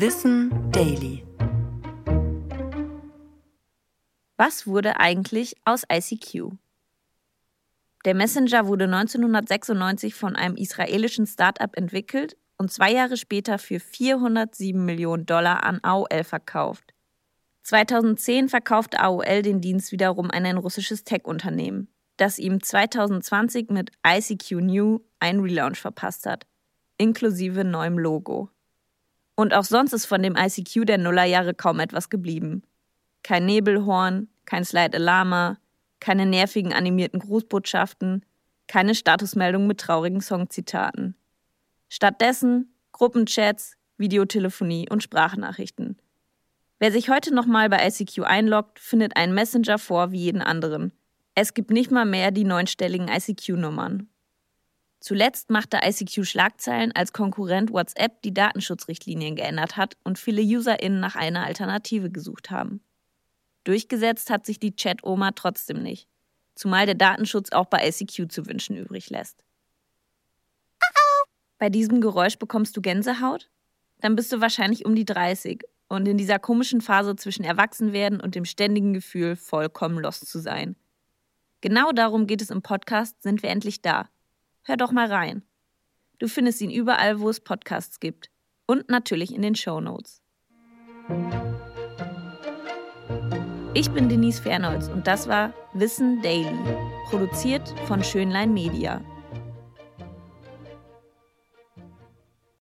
Wissen Daily. Was wurde eigentlich aus ICQ? Der Messenger wurde 1996 von einem israelischen Start-up entwickelt und zwei Jahre später für 407 Millionen Dollar an AOL verkauft. 2010 verkaufte AOL den Dienst wiederum an ein russisches Tech-Unternehmen, das ihm 2020 mit ICQ New einen Relaunch verpasst hat, inklusive neuem Logo. Und auch sonst ist von dem ICQ der Nullerjahre kaum etwas geblieben. Kein Nebelhorn, kein Slide Alarma, keine nervigen animierten Grußbotschaften, keine Statusmeldung mit traurigen Songzitaten. Stattdessen Gruppenchats, Videotelefonie und Sprachnachrichten. Wer sich heute nochmal bei ICQ einloggt, findet einen Messenger vor wie jeden anderen. Es gibt nicht mal mehr die neunstelligen ICQ-Nummern. Zuletzt machte ICQ Schlagzeilen, als Konkurrent WhatsApp die Datenschutzrichtlinien geändert hat und viele UserInnen nach einer Alternative gesucht haben. Durchgesetzt hat sich die Chat-Oma trotzdem nicht, zumal der Datenschutz auch bei ICQ zu wünschen übrig lässt. Bei diesem Geräusch bekommst du Gänsehaut? Dann bist du wahrscheinlich um die 30 und in dieser komischen Phase zwischen Erwachsenwerden und dem ständigen Gefühl, vollkommen lost zu sein. Genau darum geht es im Podcast Sind wir endlich da? Hör doch mal rein. Du findest ihn überall, wo es Podcasts gibt. Und natürlich in den Show Notes. Ich bin Denise Fernholz und das war Wissen Daily, produziert von Schönlein Media.